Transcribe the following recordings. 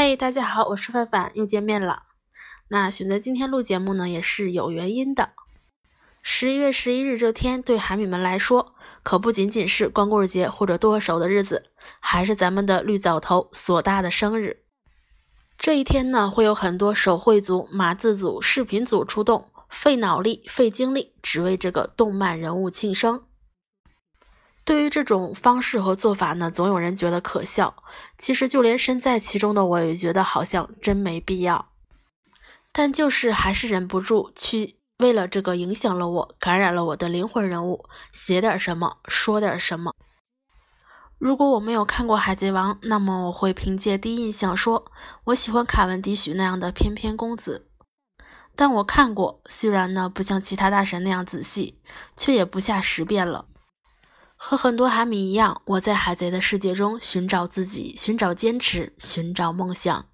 嘿，大家好，我是范范，又见面了。那选择今天录节目呢，也是有原因的。十一月十一日这天，对海米们来说，可不仅仅是光棍节或者剁手的日子，还是咱们的绿藻头索大的生日。这一天呢，会有很多手绘组、码字组、视频组出动，费脑力、费精力，只为这个动漫人物庆生。对于这种方式和做法呢，总有人觉得可笑。其实就连身在其中的我也觉得好像真没必要。但就是还是忍不住去为了这个影响了我、感染了我的灵魂人物写点什么、说点什么。如果我没有看过《海贼王》，那么我会凭借第一印象说我喜欢卡文迪许那样的翩翩公子。但我看过，虽然呢不像其他大神那样仔细，却也不下十遍了。和很多海迷一样，我在海贼的世界中寻找自己，寻找坚持，寻找梦想。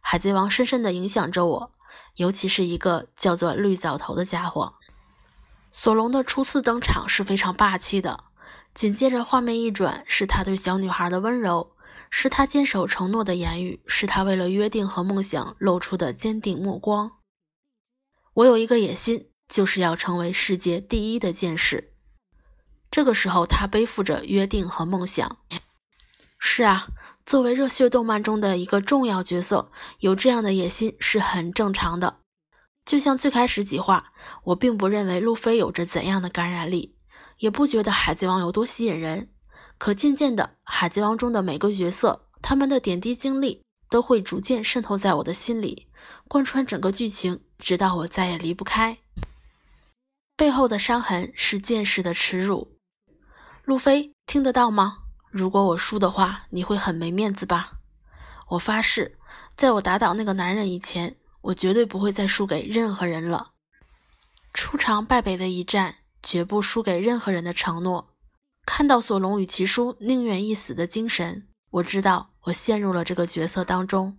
海贼王深深地影响着我，尤其是一个叫做绿藻头的家伙。索隆的初次登场是非常霸气的，紧接着画面一转，是他对小女孩的温柔，是他坚守承诺的言语，是他为了约定和梦想露出的坚定目光。我有一个野心，就是要成为世界第一的剑士。这个时候，他背负着约定和梦想。是啊，作为热血动漫中的一个重要角色，有这样的野心是很正常的。就像最开始几话，我并不认为路飞有着怎样的感染力，也不觉得海贼王有多吸引人。可渐渐的，海贼王中的每个角色，他们的点滴经历，都会逐渐渗透在我的心里，贯穿整个剧情，直到我再也离不开。背后的伤痕是剑士的耻辱。路飞听得到吗？如果我输的话，你会很没面子吧？我发誓，在我打倒那个男人以前，我绝对不会再输给任何人了。出场败北的一战，绝不输给任何人的承诺。看到索隆与其叔宁愿一死的精神，我知道我陷入了这个角色当中。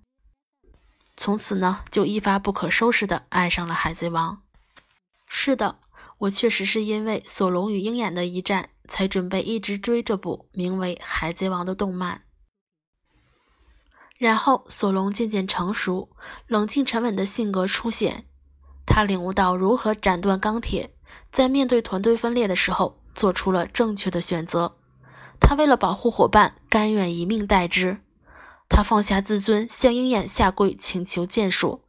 从此呢，就一发不可收拾的爱上了海贼王。是的。我确实是因为索隆与鹰眼的一战，才准备一直追这部名为《海贼王》的动漫。然后，索隆渐渐成熟，冷静沉稳的性格出现。他领悟到如何斩断钢铁，在面对团队分裂的时候，做出了正确的选择。他为了保护伙伴，甘愿一命代之。他放下自尊，向鹰眼下跪请求剑术。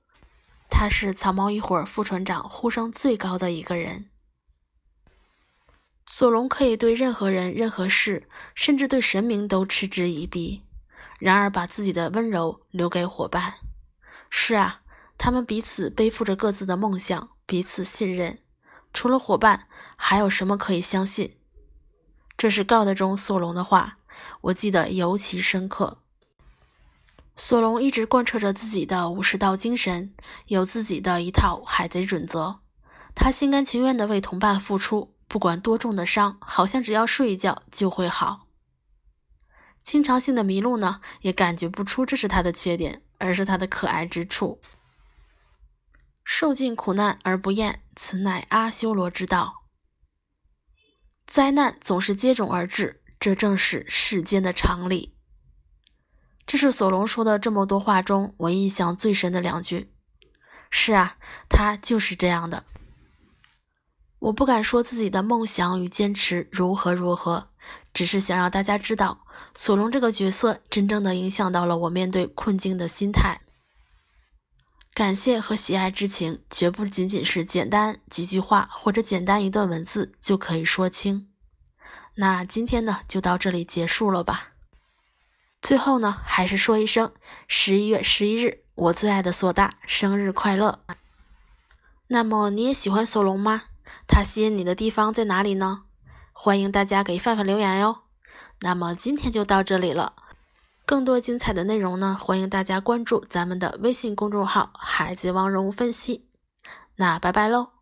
他是草帽一伙副船长呼声最高的一个人。索隆可以对任何人、任何事，甚至对神明都嗤之以鼻，然而把自己的温柔留给伙伴。是啊，他们彼此背负着各自的梦想，彼此信任。除了伙伴，还有什么可以相信？这是 God 中索隆的话，我记得尤其深刻。索隆一直贯彻着自己的武士道精神，有自己的一套海贼准则，他心甘情愿地为同伴付出。不管多重的伤，好像只要睡一觉就会好。经常性的迷路呢，也感觉不出这是他的缺点，而是他的可爱之处。受尽苦难而不厌，此乃阿修罗之道。灾难总是接踵而至，这正是世间的常理。这是索隆说的这么多话中，我印象最深的两句。是啊，他就是这样的。我不敢说自己的梦想与坚持如何如何，只是想让大家知道，索隆这个角色真正的影响到了我面对困境的心态。感谢和喜爱之情，绝不仅仅是简单几句话或者简单一段文字就可以说清。那今天呢，就到这里结束了吧。最后呢，还是说一声十一月十一日，我最爱的索大生日快乐。那么你也喜欢索隆吗？它吸引你的地方在哪里呢？欢迎大家给范范留言哟。那么今天就到这里了，更多精彩的内容呢，欢迎大家关注咱们的微信公众号《海贼王人物分析》。那拜拜喽。